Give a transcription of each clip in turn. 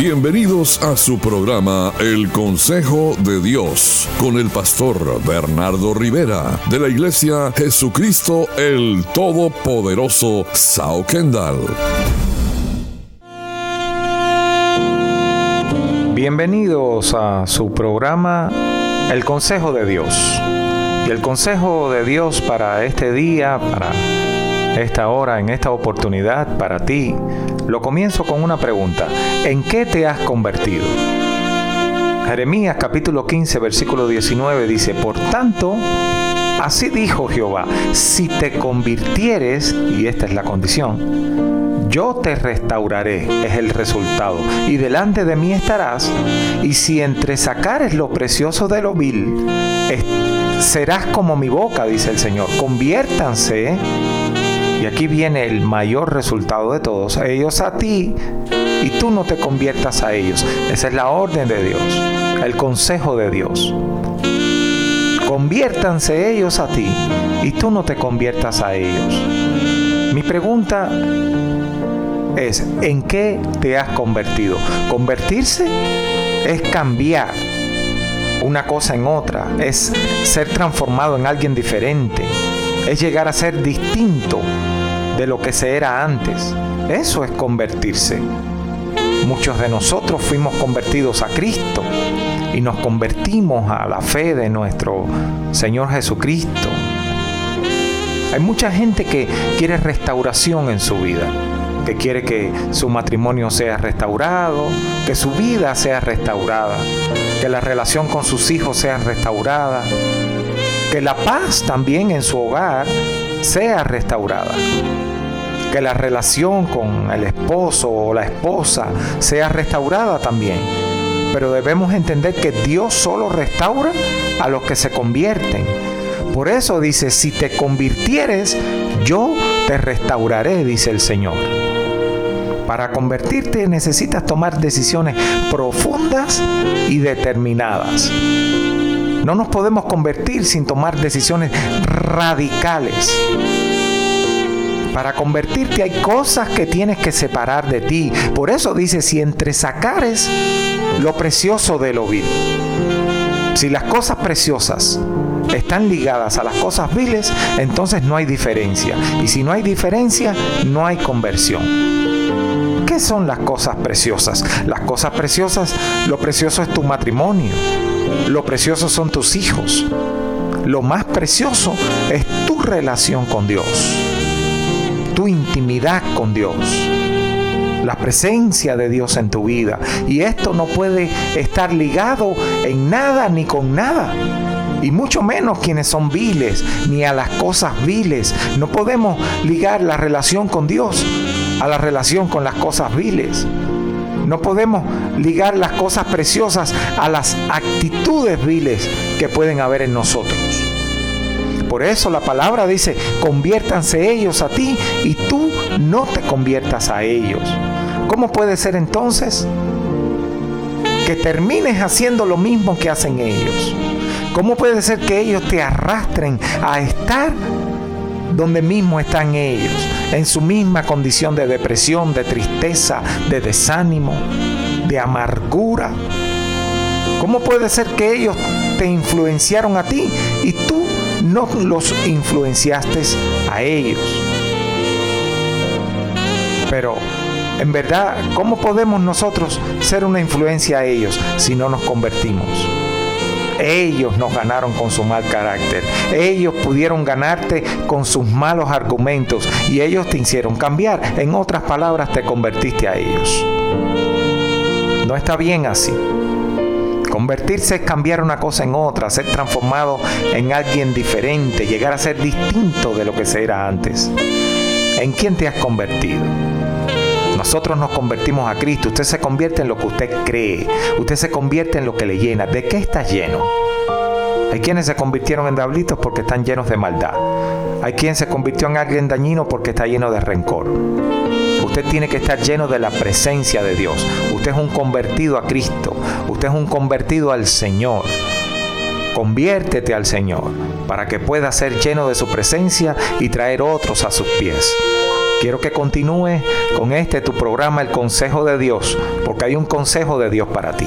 Bienvenidos a su programa El Consejo de Dios con el pastor Bernardo Rivera de la Iglesia Jesucristo el Todopoderoso Sao Kendall. Bienvenidos a su programa El Consejo de Dios. Y el consejo de Dios para este día, para esta hora, en esta oportunidad, para ti, lo comienzo con una pregunta. ¿En qué te has convertido? Jeremías capítulo 15 versículo 19 dice, Por tanto, así dijo Jehová, si te convirtieres, y esta es la condición, yo te restauraré, es el resultado, y delante de mí estarás, y si entre sacares lo precioso de lo vil, serás como mi boca, dice el Señor. Conviértanse y aquí viene el mayor resultado de todos. Ellos a ti y tú no te conviertas a ellos. Esa es la orden de Dios, el consejo de Dios. Conviértanse ellos a ti y tú no te conviertas a ellos. Mi pregunta es, ¿en qué te has convertido? Convertirse es cambiar una cosa en otra, es ser transformado en alguien diferente, es llegar a ser distinto de lo que se era antes. Eso es convertirse. Muchos de nosotros fuimos convertidos a Cristo y nos convertimos a la fe de nuestro Señor Jesucristo. Hay mucha gente que quiere restauración en su vida, que quiere que su matrimonio sea restaurado, que su vida sea restaurada, que la relación con sus hijos sea restaurada, que la paz también en su hogar sea restaurada que la relación con el esposo o la esposa sea restaurada también. Pero debemos entender que Dios solo restaura a los que se convierten. Por eso dice, si te convirtieres, yo te restauraré, dice el Señor. Para convertirte necesitas tomar decisiones profundas y determinadas. No nos podemos convertir sin tomar decisiones radicales. Para convertirte hay cosas que tienes que separar de ti. Por eso dice, si entre sacares lo precioso de lo vil. Si las cosas preciosas están ligadas a las cosas viles, entonces no hay diferencia. Y si no hay diferencia, no hay conversión. ¿Qué son las cosas preciosas? Las cosas preciosas, lo precioso es tu matrimonio. Lo precioso son tus hijos. Lo más precioso es tu relación con Dios tu intimidad con Dios, la presencia de Dios en tu vida. Y esto no puede estar ligado en nada ni con nada. Y mucho menos quienes son viles, ni a las cosas viles. No podemos ligar la relación con Dios a la relación con las cosas viles. No podemos ligar las cosas preciosas a las actitudes viles que pueden haber en nosotros. Por eso la palabra dice, conviértanse ellos a ti y tú no te conviertas a ellos. ¿Cómo puede ser entonces que termines haciendo lo mismo que hacen ellos? ¿Cómo puede ser que ellos te arrastren a estar donde mismo están ellos, en su misma condición de depresión, de tristeza, de desánimo, de amargura? ¿Cómo puede ser que ellos te influenciaron a ti y tú no los influenciaste a ellos. Pero en verdad, ¿cómo podemos nosotros ser una influencia a ellos si no nos convertimos? Ellos nos ganaron con su mal carácter. Ellos pudieron ganarte con sus malos argumentos y ellos te hicieron cambiar. En otras palabras, te convertiste a ellos. No está bien así. Convertirse es cambiar una cosa en otra, ser transformado en alguien diferente, llegar a ser distinto de lo que se era antes. ¿En quién te has convertido? Nosotros nos convertimos a Cristo. Usted se convierte en lo que usted cree. Usted se convierte en lo que le llena. ¿De qué está lleno? Hay quienes se convirtieron en diablitos porque están llenos de maldad. Hay quien se convirtió en alguien dañino porque está lleno de rencor. Usted tiene que estar lleno de la presencia de Dios. Usted es un convertido a Cristo. Usted es un convertido al Señor. Conviértete al Señor para que pueda ser lleno de su presencia y traer otros a sus pies. Quiero que continúes con este tu programa El Consejo de Dios, porque hay un consejo de Dios para ti.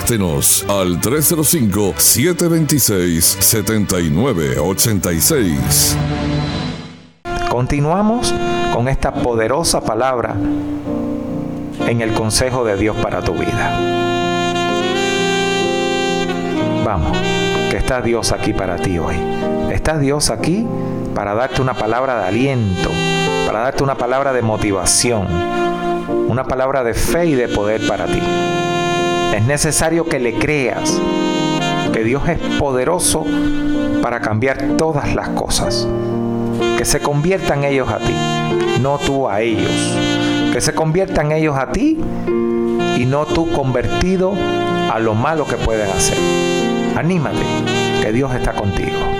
Contáctenos al 305-726-7986. Continuamos con esta poderosa palabra en el consejo de Dios para tu vida. Vamos, que está Dios aquí para ti hoy. Está Dios aquí para darte una palabra de aliento, para darte una palabra de motivación, una palabra de fe y de poder para ti. Es necesario que le creas que Dios es poderoso para cambiar todas las cosas. Que se conviertan ellos a ti, no tú a ellos. Que se conviertan ellos a ti y no tú convertido a lo malo que pueden hacer. Anímate, que Dios está contigo.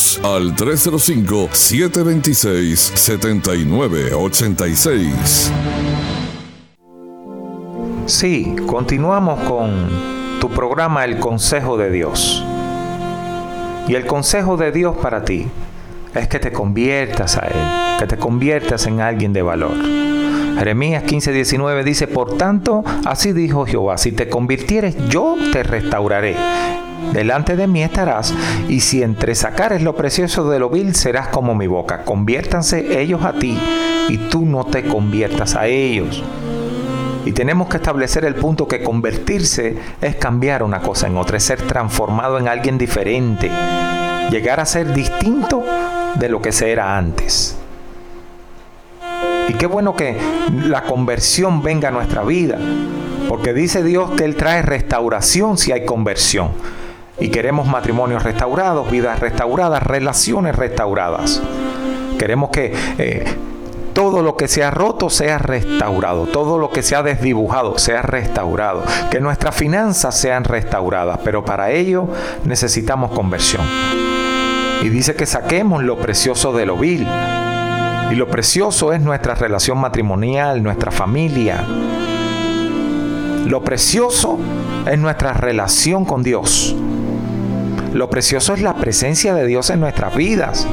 Contacte al 305-726-7986. Sí, continuamos con tu programa El Consejo de Dios. Y el consejo de Dios para ti es que te conviertas a Él, que te conviertas en alguien de valor. Jeremías 15:19 dice, por tanto, así dijo Jehová, si te convirtieres, yo te restauraré delante de mí estarás, y si entre sacares lo precioso de lo vil, serás como mi boca. Conviértanse ellos a ti, y tú no te conviertas a ellos. Y tenemos que establecer el punto que convertirse es cambiar una cosa en otra, es ser transformado en alguien diferente, llegar a ser distinto de lo que se era antes. Y qué bueno que la conversión venga a nuestra vida, porque dice Dios que Él trae restauración si hay conversión y queremos matrimonios restaurados, vidas restauradas, relaciones restauradas. Queremos que eh, todo lo que se ha roto sea restaurado, todo lo que se ha desdibujado sea restaurado, que nuestras finanzas sean restauradas, pero para ello necesitamos conversión. Y dice que saquemos lo precioso de lo vil. Y lo precioso es nuestra relación matrimonial, nuestra familia. Lo precioso es nuestra relación con Dios. Lo precioso es la presencia de Dios en nuestras vidas.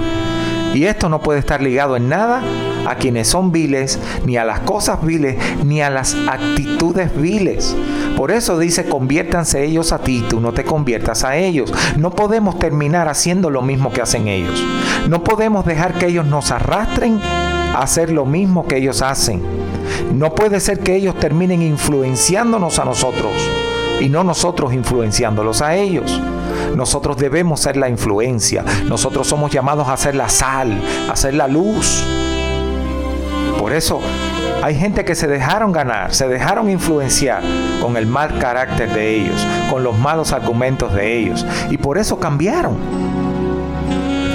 Y esto no puede estar ligado en nada a quienes son viles, ni a las cosas viles, ni a las actitudes viles. Por eso dice, conviértanse ellos a ti, tú no te conviertas a ellos. No podemos terminar haciendo lo mismo que hacen ellos. No podemos dejar que ellos nos arrastren a hacer lo mismo que ellos hacen. No puede ser que ellos terminen influenciándonos a nosotros y no nosotros influenciándolos a ellos. Nosotros debemos ser la influencia. Nosotros somos llamados a ser la sal, a ser la luz. Por eso hay gente que se dejaron ganar, se dejaron influenciar con el mal carácter de ellos, con los malos argumentos de ellos. Y por eso cambiaron.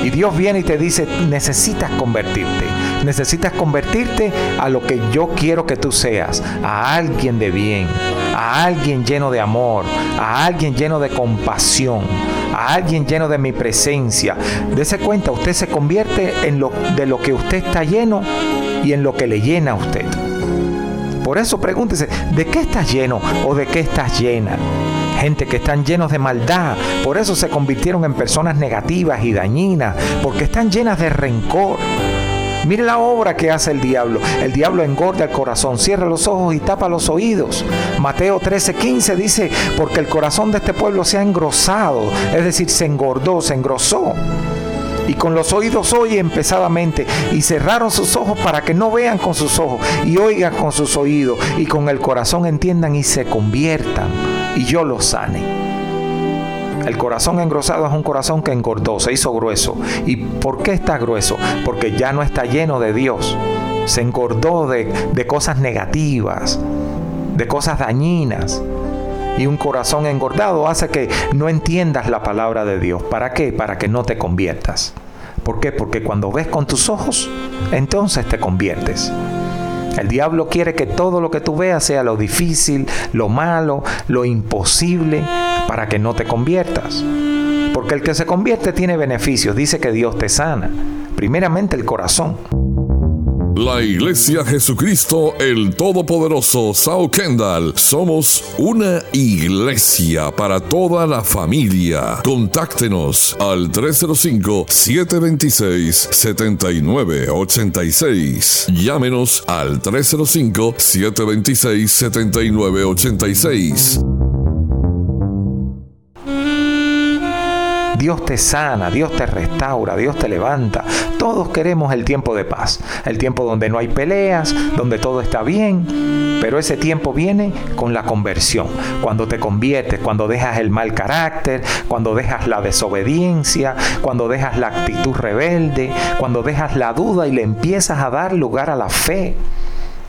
Y Dios viene y te dice, necesitas convertirte. Necesitas convertirte a lo que yo quiero que tú seas, a alguien de bien, a alguien lleno de amor, a alguien lleno de compasión, a alguien lleno de mi presencia. Dese cuenta, usted se convierte en lo de lo que usted está lleno y en lo que le llena a usted. Por eso pregúntese, ¿de qué estás lleno o de qué estás llena? gente que están llenos de maldad, por eso se convirtieron en personas negativas y dañinas, porque están llenas de rencor. Mire la obra que hace el diablo. El diablo engorda el corazón, cierra los ojos y tapa los oídos. Mateo 13:15 dice, porque el corazón de este pueblo se ha engrosado, es decir, se engordó, se engrosó y con los oídos oyen pesadamente y cerraron sus ojos para que no vean con sus ojos y oigan con sus oídos y con el corazón entiendan y se conviertan y yo los sane. El corazón engrosado es un corazón que engordó, se hizo grueso. ¿Y por qué está grueso? Porque ya no está lleno de Dios. Se engordó de, de cosas negativas, de cosas dañinas. Y un corazón engordado hace que no entiendas la palabra de Dios. ¿Para qué? Para que no te conviertas. ¿Por qué? Porque cuando ves con tus ojos, entonces te conviertes. El diablo quiere que todo lo que tú veas sea lo difícil, lo malo, lo imposible, para que no te conviertas. Porque el que se convierte tiene beneficios. Dice que Dios te sana. Primeramente el corazón. La Iglesia Jesucristo el Todopoderoso Sao Kendall somos una iglesia para toda la familia. Contáctenos al 305-726-7986. Llámenos al 305-726-7986. Dios te sana, Dios te restaura, Dios te levanta. Todos queremos el tiempo de paz, el tiempo donde no hay peleas, donde todo está bien. Pero ese tiempo viene con la conversión, cuando te conviertes, cuando dejas el mal carácter, cuando dejas la desobediencia, cuando dejas la actitud rebelde, cuando dejas la duda y le empiezas a dar lugar a la fe.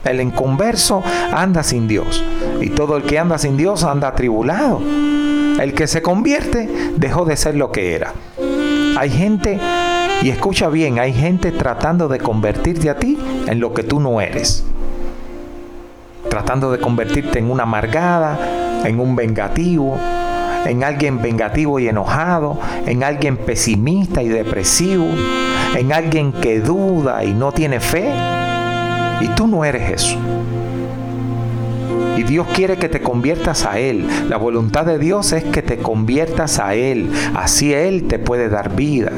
El inconverso anda sin Dios y todo el que anda sin Dios anda atribulado. El que se convierte dejó de ser lo que era. Hay gente, y escucha bien, hay gente tratando de convertirte a ti en lo que tú no eres. Tratando de convertirte en una amargada, en un vengativo, en alguien vengativo y enojado, en alguien pesimista y depresivo, en alguien que duda y no tiene fe. Y tú no eres eso. Y Dios quiere que te conviertas a Él. La voluntad de Dios es que te conviertas a Él. Así Él te puede dar vida.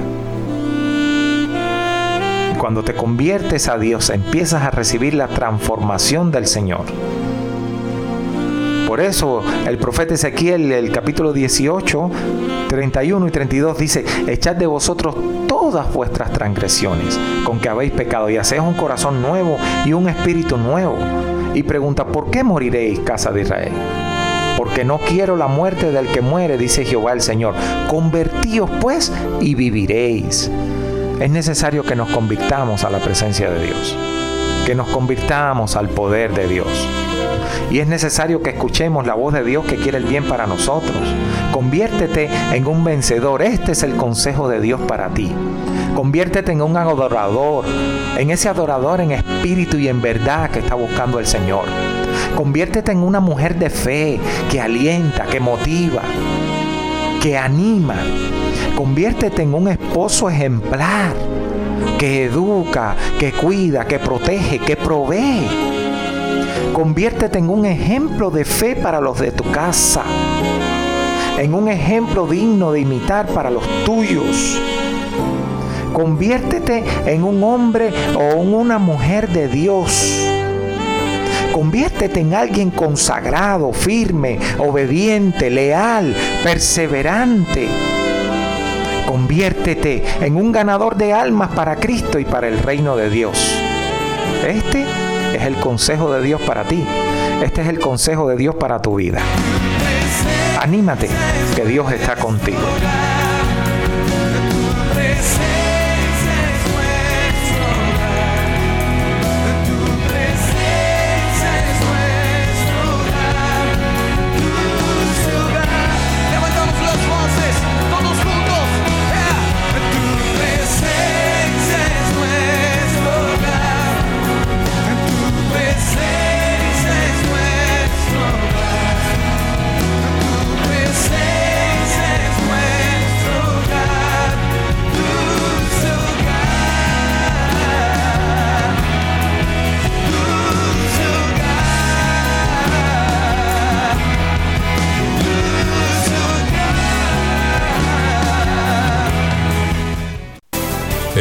Cuando te conviertes a Dios, empiezas a recibir la transformación del Señor. Por eso el profeta Ezequiel, el capítulo 18, 31 y 32 dice, echad de vosotros todas vuestras transgresiones con que habéis pecado y hacéis un corazón nuevo y un espíritu nuevo y pregunta, ¿por qué moriréis, casa de Israel? Porque no quiero la muerte del que muere, dice Jehová el Señor. Convertíos pues y viviréis. Es necesario que nos convirtamos a la presencia de Dios, que nos convirtamos al poder de Dios. Y es necesario que escuchemos la voz de Dios que quiere el bien para nosotros. Conviértete en un vencedor. Este es el consejo de Dios para ti. Conviértete en un adorador, en ese adorador en espíritu y en verdad que está buscando el Señor. Conviértete en una mujer de fe que alienta, que motiva, que anima. Conviértete en un esposo ejemplar que educa, que cuida, que protege, que provee. Conviértete en un ejemplo de fe para los de tu casa, en un ejemplo digno de imitar para los tuyos. Conviértete en un hombre o en una mujer de Dios. Conviértete en alguien consagrado, firme, obediente, leal, perseverante. Conviértete en un ganador de almas para Cristo y para el reino de Dios. Este es el consejo de Dios para ti. Este es el consejo de Dios para tu vida. Anímate, que Dios está contigo.